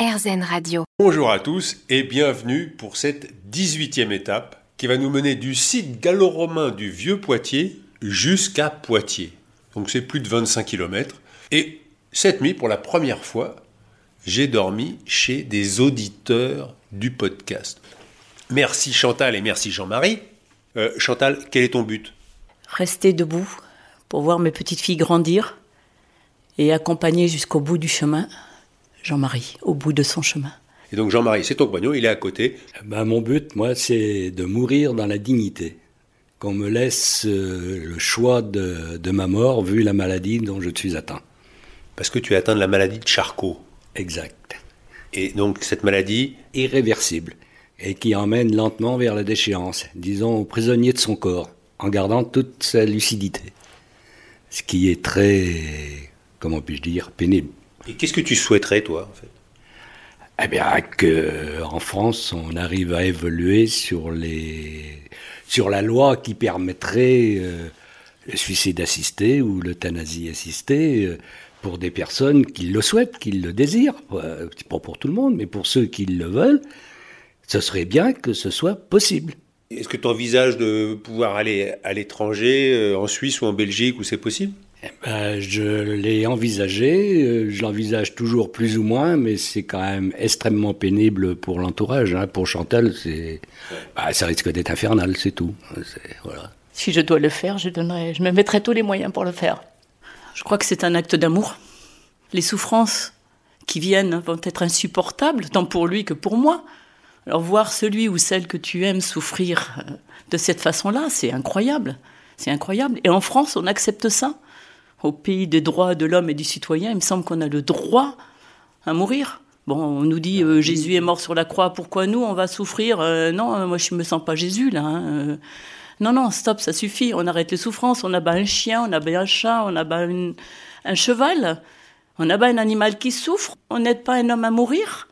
RZN Radio. Bonjour à tous et bienvenue pour cette 18e étape qui va nous mener du site gallo-romain du Vieux Poitiers jusqu'à Poitiers. Donc c'est plus de 25 km. Et cette nuit, pour la première fois, j'ai dormi chez des auditeurs du podcast. Merci Chantal et merci Jean-Marie. Euh, Chantal, quel est ton but? Rester debout pour voir mes petites filles grandir et accompagner jusqu'au bout du chemin Jean-Marie, au bout de son chemin. Et donc Jean-Marie, c'est ton compagnon, il est à côté. Ben, mon but, moi, c'est de mourir dans la dignité. Qu'on me laisse euh, le choix de, de, ma mort vu la maladie dont je suis atteint. Parce que tu es atteint de la maladie de Charcot. Exact. Et donc cette maladie Irréversible. Et qui emmène lentement vers la déchéance, disons au prisonnier de son corps, en gardant toute sa lucidité. Ce qui est très, comment puis-je dire, pénible. Et qu'est-ce que tu souhaiterais, toi, en fait? Eh bien, qu'en France, on arrive à évoluer sur, les, sur la loi qui permettrait euh, le suicide assisté ou l'euthanasie assistée euh, pour des personnes qui le souhaitent, qui le désirent. Euh, pas pour tout le monde, mais pour ceux qui le veulent, ce serait bien que ce soit possible. Est-ce que tu envisages de pouvoir aller à l'étranger, en Suisse ou en Belgique, où c'est possible? Eh ben, je l'ai envisagé, euh, je l'envisage toujours plus ou moins, mais c'est quand même extrêmement pénible pour l'entourage. Hein. Pour Chantal, c'est, bah, ça risque d'être infernal, c'est tout. Voilà. Si je dois le faire, je, donnerai, je me mettrai tous les moyens pour le faire. Je crois que c'est un acte d'amour. Les souffrances qui viennent vont être insupportables, tant pour lui que pour moi. Alors voir celui ou celle que tu aimes souffrir euh, de cette façon-là, c'est incroyable. C'est incroyable. Et en France, on accepte ça au pays des droits de l'homme et du citoyen, il me semble qu'on a le droit à mourir. Bon, on nous dit euh, Jésus est mort sur la croix, pourquoi nous on va souffrir euh, Non, euh, moi je me sens pas Jésus là. Hein, non, non, stop, ça suffit. On arrête les souffrances. On abat un chien, on abat un chat, on abat un cheval, on abat un animal qui souffre. On n'aide pas un homme à mourir.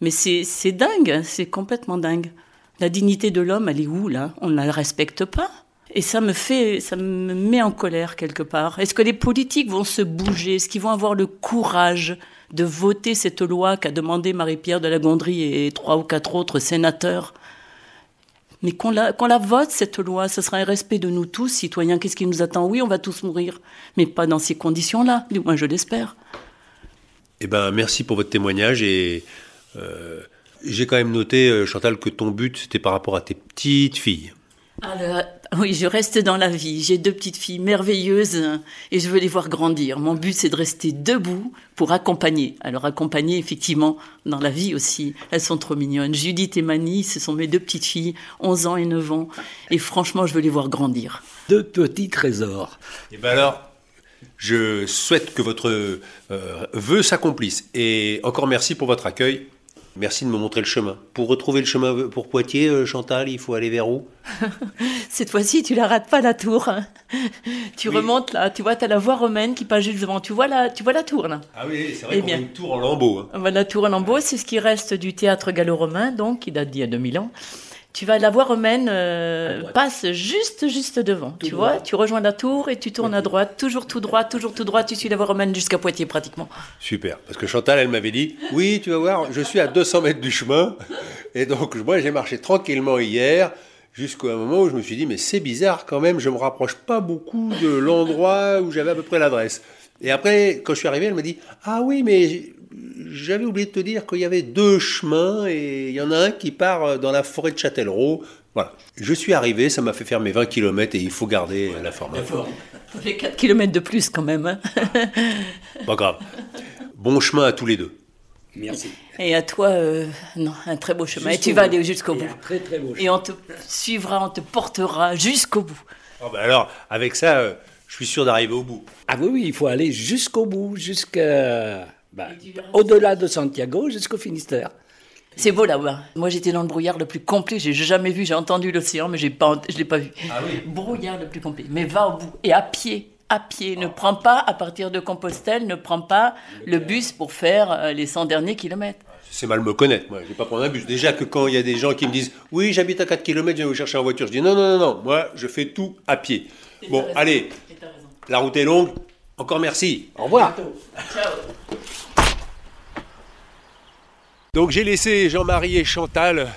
Mais c'est dingue, c'est complètement dingue. La dignité de l'homme, elle est où là? On ne la respecte pas. Et ça me fait, ça me met en colère quelque part. Est-ce que les politiques vont se bouger? Est-ce qu'ils vont avoir le courage de voter cette loi qu'a demandé Marie-Pierre de la Gondry et trois ou quatre autres sénateurs? Mais qu'on la, vote, cette loi, ce sera un respect de nous tous, citoyens. Qu'est-ce qui nous attend? Oui, on va tous mourir, mais pas dans ces conditions-là, du moins je l'espère. Eh ben, merci pour votre témoignage et euh, j'ai quand même noté, euh, Chantal, que ton but, c'était par rapport à tes petites filles. Alors, oui, je reste dans la vie. J'ai deux petites filles merveilleuses et je veux les voir grandir. Mon but, c'est de rester debout pour accompagner. Alors, accompagner, effectivement, dans la vie aussi. Elles sont trop mignonnes. Judith et Mani, ce sont mes deux petites filles, 11 ans et 9 ans. Et franchement, je veux les voir grandir. Deux petits trésors. Et bien alors, je souhaite que votre euh, vœu s'accomplisse. Et encore merci pour votre accueil. Merci de me montrer le chemin. Pour retrouver le chemin pour Poitiers, euh, Chantal, il faut aller vers où? Cette fois-ci, tu la rates pas la tour. Hein. Tu remontes là, tu vois, tu as la voie romaine qui passe juste devant. Tu vois la, tu vois la tour là? Ah oui, c'est vrai eh qu'on a une tour en lambeaux. Hein. La tour en lambeaux, c'est ce qui reste du théâtre gallo-romain, donc, qui date d'il y a 2000 ans tu vas la voie romaine euh, passe juste juste devant. tu vois, tu rejoins la tour et tu tournes à droite, toujours tout droit, toujours tout droit. Tu suis la voie romaine jusqu'à Poitiers pratiquement. Super, parce que Chantal, elle m'avait dit, oui, tu vas voir, je suis à 200 mètres du chemin, et donc moi j'ai marché tranquillement hier. Jusqu'à un moment où je me suis dit, mais c'est bizarre quand même, je me rapproche pas beaucoup de l'endroit où j'avais à peu près l'adresse. Et après, quand je suis arrivé, elle m'a dit, ah oui, mais j'avais oublié de te dire qu'il y avait deux chemins et il y en a un qui part dans la forêt de Châtellerault. Voilà. Je suis arrivé, ça m'a fait faire mes 20 km et il faut garder la forme. Les 4 km de plus quand même. Hein. Pas grave. Bon chemin à tous les deux. Merci. Et à toi, euh, non, un très beau chemin. Et tu vas aller jusqu'au bout. très très beau Et on te suivra, on te portera jusqu'au bout. Oh ben alors, avec ça, euh, je suis sûr d'arriver au bout. Ah oui, oui, il faut aller jusqu'au bout, jusqu'à bah, au-delà de Santiago jusqu'au Finistère. C'est beau là-bas. Moi, j'étais dans le brouillard le plus complet. J'ai jamais vu. J'ai entendu l'océan, mais j'ai pas, je l'ai pas vu. Ah oui. Brouillard le plus complet. Mais va au bout et à pied, à pied. Ne prends pas à partir de Compostelle. Ne prends pas le bus pour faire euh, les 100 derniers kilomètres. C'est mal me connaître, moi. Je vais pas prendre un bus. Déjà que quand il y a des gens qui me disent Oui, j'habite à 4 km, je viens vous chercher en voiture. Je dis Non, non, non, non. Moi, je fais tout à pied. Bon, allez. La route est longue. Encore merci. Au revoir. Ciao. Donc j'ai laissé Jean-Marie et Chantal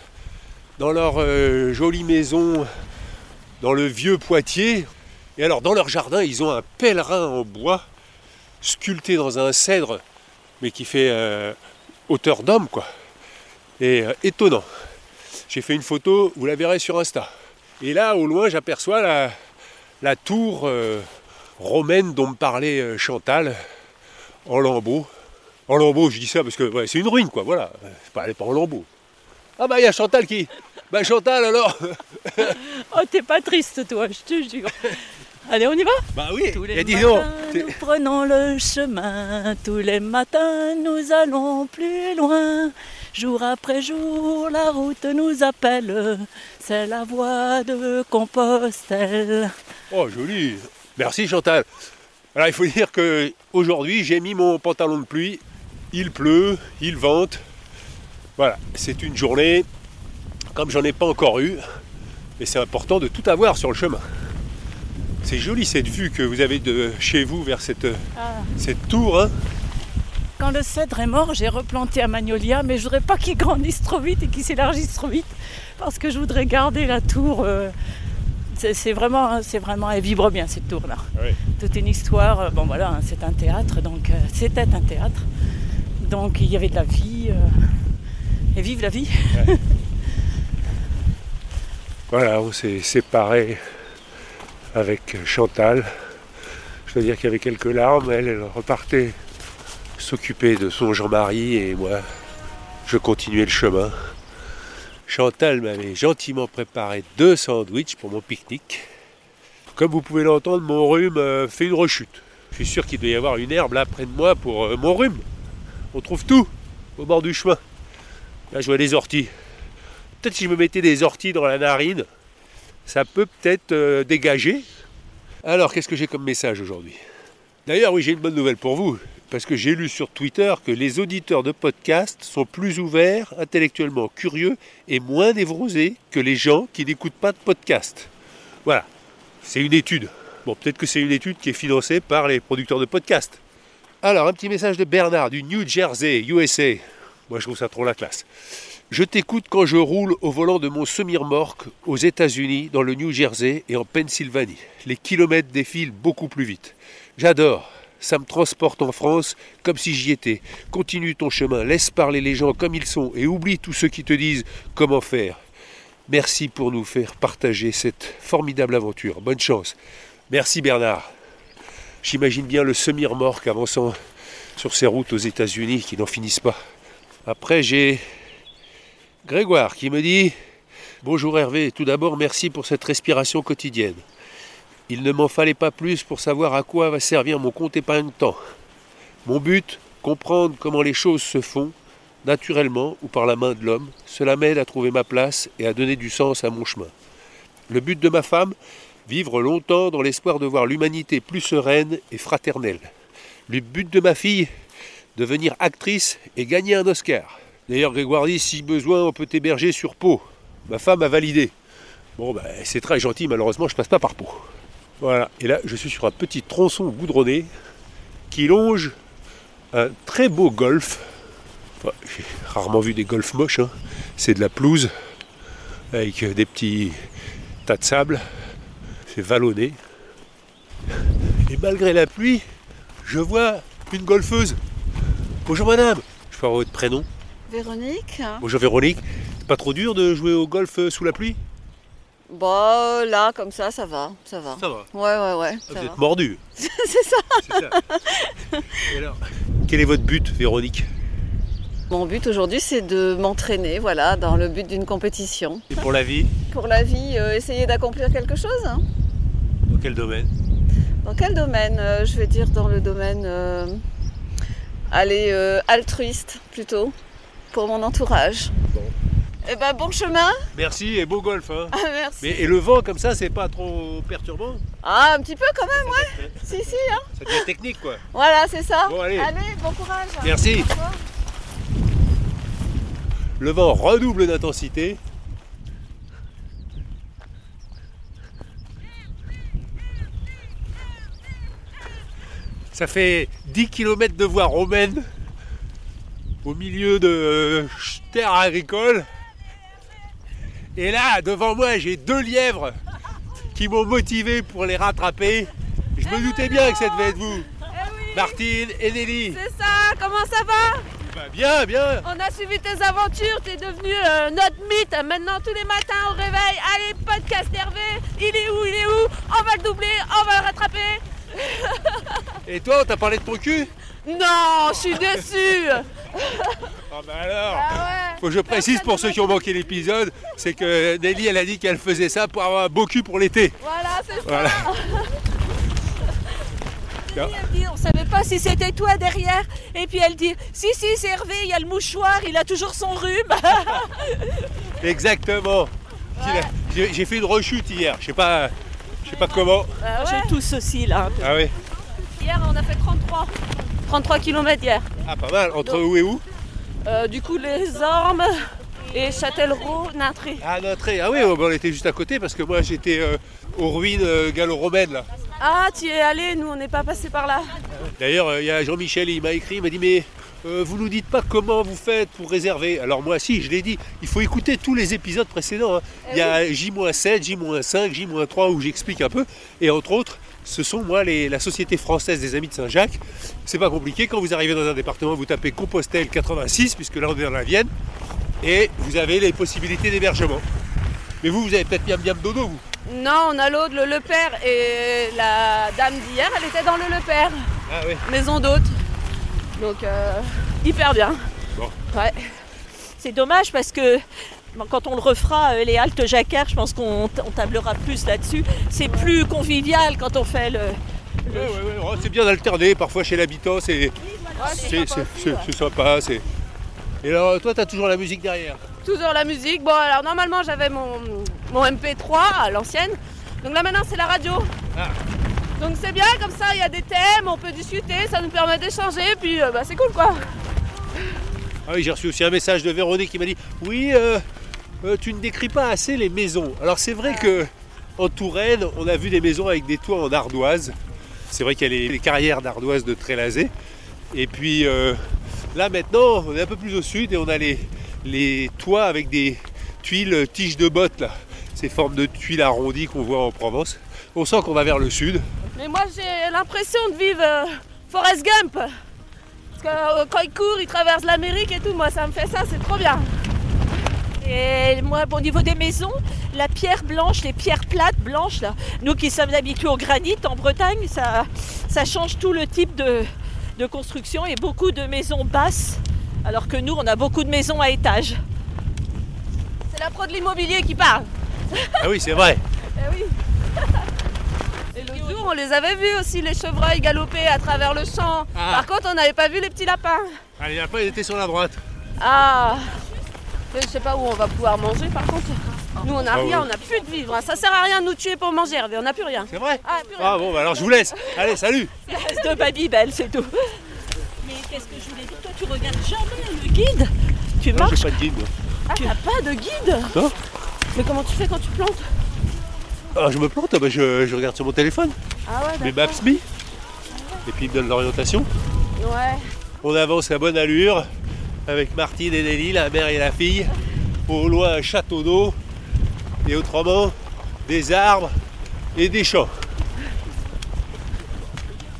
dans leur euh, jolie maison dans le vieux Poitiers. Et alors dans leur jardin, ils ont un pèlerin en bois sculpté dans un cèdre, mais qui fait euh, hauteur d'homme, quoi. Et euh, étonnant. J'ai fait une photo, vous la verrez sur Insta. Et là, au loin, j'aperçois la, la tour romaine dont me parlait Chantal en lambeaux. En lambeaux, je dis ça parce que ouais, c'est une ruine, quoi, voilà. Elle n'est pas en lambeaux. Ah bah il y a Chantal qui... Bah Chantal alors Oh t'es pas triste toi, je te jure. Allez on y va? Bah oui, Tous les et dis matins, nous prenons le chemin. Tous les matins, nous allons plus loin. Jour après jour, la route nous appelle. C'est la voie de Compostelle. Oh joli Merci Chantal Alors il faut dire que aujourd'hui j'ai mis mon pantalon de pluie, il pleut, il vente. Voilà, c'est une journée comme j'en ai pas encore eu, et c'est important de tout avoir sur le chemin. C'est joli cette vue que vous avez de chez vous vers cette, Ah. cette tour. hein. Quand le cèdre est mort, j'ai replanté à Magnolia, mais je voudrais pas qu'il grandisse trop vite et qu'il s'élargisse trop vite, parce que je voudrais garder la tour. euh, c'est vraiment, c'est vraiment, elle vibre bien cette tour-là. Toute une histoire. euh, Bon voilà, hein, c'est un théâtre, donc euh, c'était un théâtre. Donc il y avait de la vie. euh, et vive la vie. Voilà, on s'est séparés avec Chantal. Je dois dire qu'il y avait quelques larmes. Elle, elle repartait s'occuper de son Jean-Marie et moi, je continuais le chemin. Chantal m'avait gentiment préparé deux sandwichs pour mon pique-nique. Comme vous pouvez l'entendre, mon rhume euh, fait une rechute. Je suis sûr qu'il doit y avoir une herbe là près de moi pour euh, mon rhume. On trouve tout au bord du chemin. Là, je vois des orties. Peut-être si je me mettais des orties dans la narine, ça peut peut-être euh, dégager. Alors, qu'est-ce que j'ai comme message aujourd'hui? D'ailleurs, oui, j'ai une bonne nouvelle pour vous, parce que j'ai lu sur Twitter que les auditeurs de podcasts sont plus ouverts, intellectuellement curieux et moins névrosés que les gens qui n'écoutent pas de podcast. Voilà, c'est une étude. Bon, peut-être que c'est une étude qui est financée par les producteurs de podcasts. Alors, un petit message de Bernard du New Jersey, USA. Moi, je trouve ça trop la classe. Je t'écoute quand je roule au volant de mon semi-remorque aux États-Unis, dans le New Jersey et en Pennsylvanie. Les kilomètres défilent beaucoup plus vite. J'adore. Ça me transporte en France comme si j'y étais. Continue ton chemin, laisse parler les gens comme ils sont et oublie tous ceux qui te disent comment faire. Merci pour nous faire partager cette formidable aventure. Bonne chance. Merci Bernard. J'imagine bien le semi-remorque avançant sur ces routes aux États-Unis qui n'en finissent pas. Après, j'ai Grégoire qui me dit Bonjour Hervé, tout d'abord merci pour cette respiration quotidienne. Il ne m'en fallait pas plus pour savoir à quoi va servir mon compte épargne-temps. Mon but, comprendre comment les choses se font, naturellement ou par la main de l'homme, cela m'aide à trouver ma place et à donner du sens à mon chemin. Le but de ma femme, vivre longtemps dans l'espoir de voir l'humanité plus sereine et fraternelle. Le but de ma fille, devenir actrice et gagner un Oscar. D'ailleurs, Grégoire dit si besoin, on peut t'héberger sur Pau. Ma femme a validé. Bon, ben, c'est très gentil, malheureusement, je passe pas par Pau. Voilà, et là, je suis sur un petit tronçon goudronné qui longe un très beau. Enfin, J'ai rarement vu des golfs moches, hein. c'est de la pelouse avec des petits tas de sable. C'est vallonné. Et malgré la pluie, je vois une golfeuse. Bonjour madame, je peux avoir votre prénom Véronique Bonjour Véronique. C'est pas trop dur de jouer au golf euh, sous la pluie? Bah là, comme ça, ça va, ça va. Ça va. Ouais, ouais, ouais, Vous ça va. êtes mordu. C'est ça. C'est ça. Et alors, quel est votre but, Véronique? Mon but aujourd'hui, c'est de m'entraîner, voilà, dans le but d'une compétition. Et pour la vie? Pour la vie, euh, essayer d'accomplir quelque chose. hein. Dans quel domaine Dans quel domaine Euh, Je vais dire dans le domaine, euh, allez, euh, altruiste plutôt, pour mon entourage. Bon. Eh ben, bon chemin. Merci et beau golf. hein. Ah, merci. Mais, et le vent comme ça, c'est pas trop perturbant Ah, un petit peu quand même, ouais. Si, si, hein. Ça devient technique quoi. Voilà, c'est ça. Bon, allez. bon courage. Merci. Le vent redouble d'intensité. Ça fait 10 km de voie romaine au milieu de euh, terres agricoles. Et là, devant moi, j'ai deux lièvres qui m'ont motivé pour les rattraper. Je me doutais bien que ça devait être vous, Eh Martine et Nelly. c'est ça, comment ça va? Bah, bien, bien. On a suivi tes aventures, t'es devenu euh, notre mythe. Maintenant, tous les matins au réveil, allez, podcast Hervé, il est où, il est où? On va le doubler, on va le rattraper. Et toi, on t'a parlé de ton cul Non, je suis déçue. Ah bah alors Ah ouais. Faut que je précise pour ceux qui ont manqué l'épisode, c'est que Nelly, elle a dit qu'elle faisait ça pour avoir un beau cul pour l'été. Voilà, c'est ça. Voilà. Elle dit, on savait pas si c'était toi derrière. Et puis elle dit, si, si, c'est Hervé, il y a le mouchoir, il a toujours son rhume. Exactement. J'ai fait une rechute hier, je sais pas, je sais pas comment. Ah ouais. J'ai tout ceci là. Ah oui. Hier, on a fait 33. 33 km hier. Ah pas mal. Entre où et où Euh, du coup, les Ormes et Châtellerault, Natré. Ah notre ah oui, on était juste à côté parce que moi j'étais euh, aux ruines euh, gallo-romaines là. Ah, tu y es allé, nous, on n'est pas passé par là. D'ailleurs, il y a Jean-Michel, il m'a écrit, il m'a dit mais euh, vous nous dites pas comment vous faites pour réserver. Alors moi si, je l'ai dit, il faut écouter tous les épisodes précédents. hein. Il y a J-7, J-5, J-3 où j'explique un peu. Et entre autres, ce sont moi les- la Société française des Amis de Saint-Jacques. C'est pas compliqué, quand vous arrivez dans un département, vous tapez Compostelle 86, puisque là on est dans la Vienne, et vous avez les possibilités d'hébergement. Mais vous, vous avez peut-être bien bien dodo, vous. Non, on a l'autre, le Le Père, et la dame d'hier, elle était dans le Le Père, Ah oui. maison d'hôte. Donc, euh, hyper bien. Bon. Ouais. C'est dommage parce que quand on le refera, euh, les haltes jacquard, je pense qu'on on tablera plus là-dessus. C'est plus convivial quand on fait le. Ouais, ouais, ouais. Oh, c'est bien d'alterner, parfois chez l'habitant, c'est c'est- c'est- c'est- c'est sympa. c'est- Et alors, toi, tu as toujours la musique derrière? Toujours la musique. Bon, alors normalement, j'avais mon, mon MP3 à l'ancienne. Donc là, maintenant, c'est la radio. Ah. Donc c'est bien, comme ça, il y a des thèmes, on peut discuter, ça nous permet d'échanger, puis euh, bah, c'est cool, quoi. Ah oui, j'ai reçu aussi un message de Véronique qui m'a dit Oui, euh, euh, tu ne décris pas assez les maisons. Alors, c'est vrai que en Touraine, on a vu des maisons avec des toits en ardoise. C'est vrai qu'il y a les, carrières d'ardoise de Trélazé. Et puis là, maintenant, on est un peu plus au sud et on a les, les toits avec des tuiles tiges de bottes, là. Ces formes de tuiles arrondies qu'on voit en Provence. On sent qu'on va vers le sud. Mais moi, j'ai l'impression de vivre euh, Forrest Gump. Parce que euh, quand il court, il traverse l'Amérique et tout, moi, ça me fait ça, c'est trop bien. Et moi, au niveau des maisons, la pierre blanche, les pierres plates blanches, là, nous qui sommes habitués au granit en Bretagne, ça, ça change tout le type de, de construction et beaucoup de maisons basses, alors que nous, on a beaucoup de maisons à étage. C'est la pro de l'immobilier qui parle. Ah oui, c'est vrai. Eh oui. Jour, on les avait vus aussi, les chevreuils galoper à travers le champ. Ah. Par contre, on n'avait pas vu les petits lapins. Allez, après, il était sur la droite. Ah Je sais pas où on va pouvoir manger, par contre. Nous, on n'a Ah rien, on n'a plus de vivre. hein. Ça sert à rien de nous tuer pour manger, Hervé, on n'a plus rien. C'est vrai Ah, plus rien. Ah bon, bah alors je vous laisse. Allez, salut de Babybel, c'est tout. Mais qu'est-ce que je voulais dire Toi, tu regardes jamais le guide Tu marches pas de guide. Ah, t'as pas de guide Non Mais comment tu fais quand tu plantes? Ah, je me plante, ah bah, je, je regarde sur mon téléphone, Ah ouais, mes d'accord. Maps.me. Et puis il me donne l'orientation. Ouais. On avance à bonne allure avec Martine et Nelly, la mère et la fille. Au loin, un château d'eau. Et autrement, des arbres et des champs.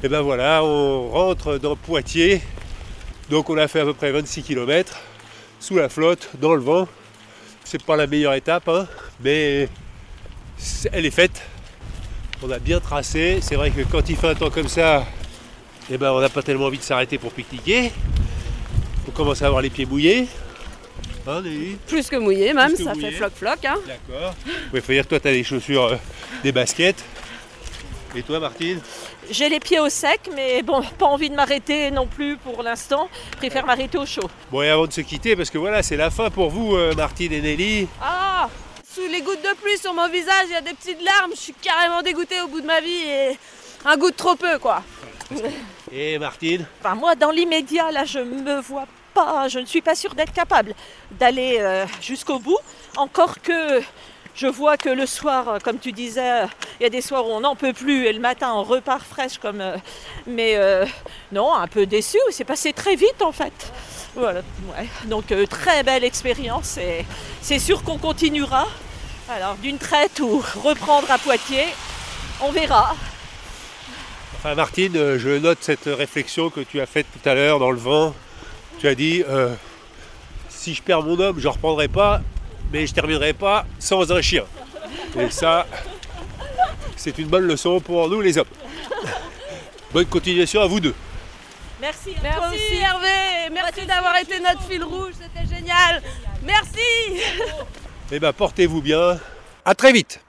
Et ben voilà, on rentre dans Poitiers. Donc on a fait à peu près 26 km sous la flotte, dans le vent. C'est pas la meilleure étape, hein, mais elle est faite. On a bien tracé. C'est vrai que quand il fait un temps comme ça, eh ben, on n'a pas tellement envie de s'arrêter pour pique-niquer. On commence à avoir les pieds mouillés. Hein, Plus que mouillé, même, que ça mouillé. fait floc-floc. Hein. D'accord. Il faut dire que toi, tu as des chaussures, euh, des baskets. Et toi, Martine? J'ai les pieds au sec, mais bon, pas envie de m'arrêter non plus pour l'instant. Préfère m'arrêter au chaud. Bon, et avant de se quitter, parce que voilà, c'est la fin pour vous, euh, Martine et Nelly. Ah Sous les gouttes de pluie sur mon visage, il y a des petites larmes. Je suis carrément dégoûtée au bout de ma vie et un goût de trop peu, quoi. Et Martine? Enfin, moi, dans l'immédiat, là, je me vois pas, je ne suis pas sûre d'être capable d'aller euh, jusqu'au bout. Encore que je vois que le soir, euh, comme tu disais, euh, il y a des soirs où on n'en peut plus et le matin on repart fraîche comme. euh, mais euh, non, un peu déçu. C'est passé très vite en fait. Voilà. Donc euh, très belle expérience et c'est sûr qu'on continuera. Alors d'une traite ou reprendre à Poitiers, on verra. Enfin, Martine, euh, je note cette réflexion que tu as faite tout à l'heure dans le vent. Tu as dit euh, si je perds mon homme, je ne reprendrai pas, mais je terminerai pas sans un chien. Et ça, c'est une bonne leçon pour nous les hommes. Bonne continuation à vous deux. Merci, à toi aussi Hervé, merci d'avoir été notre fil rouge, c'était génial. Merci. Eh bien, portez-vous bien. À très vite.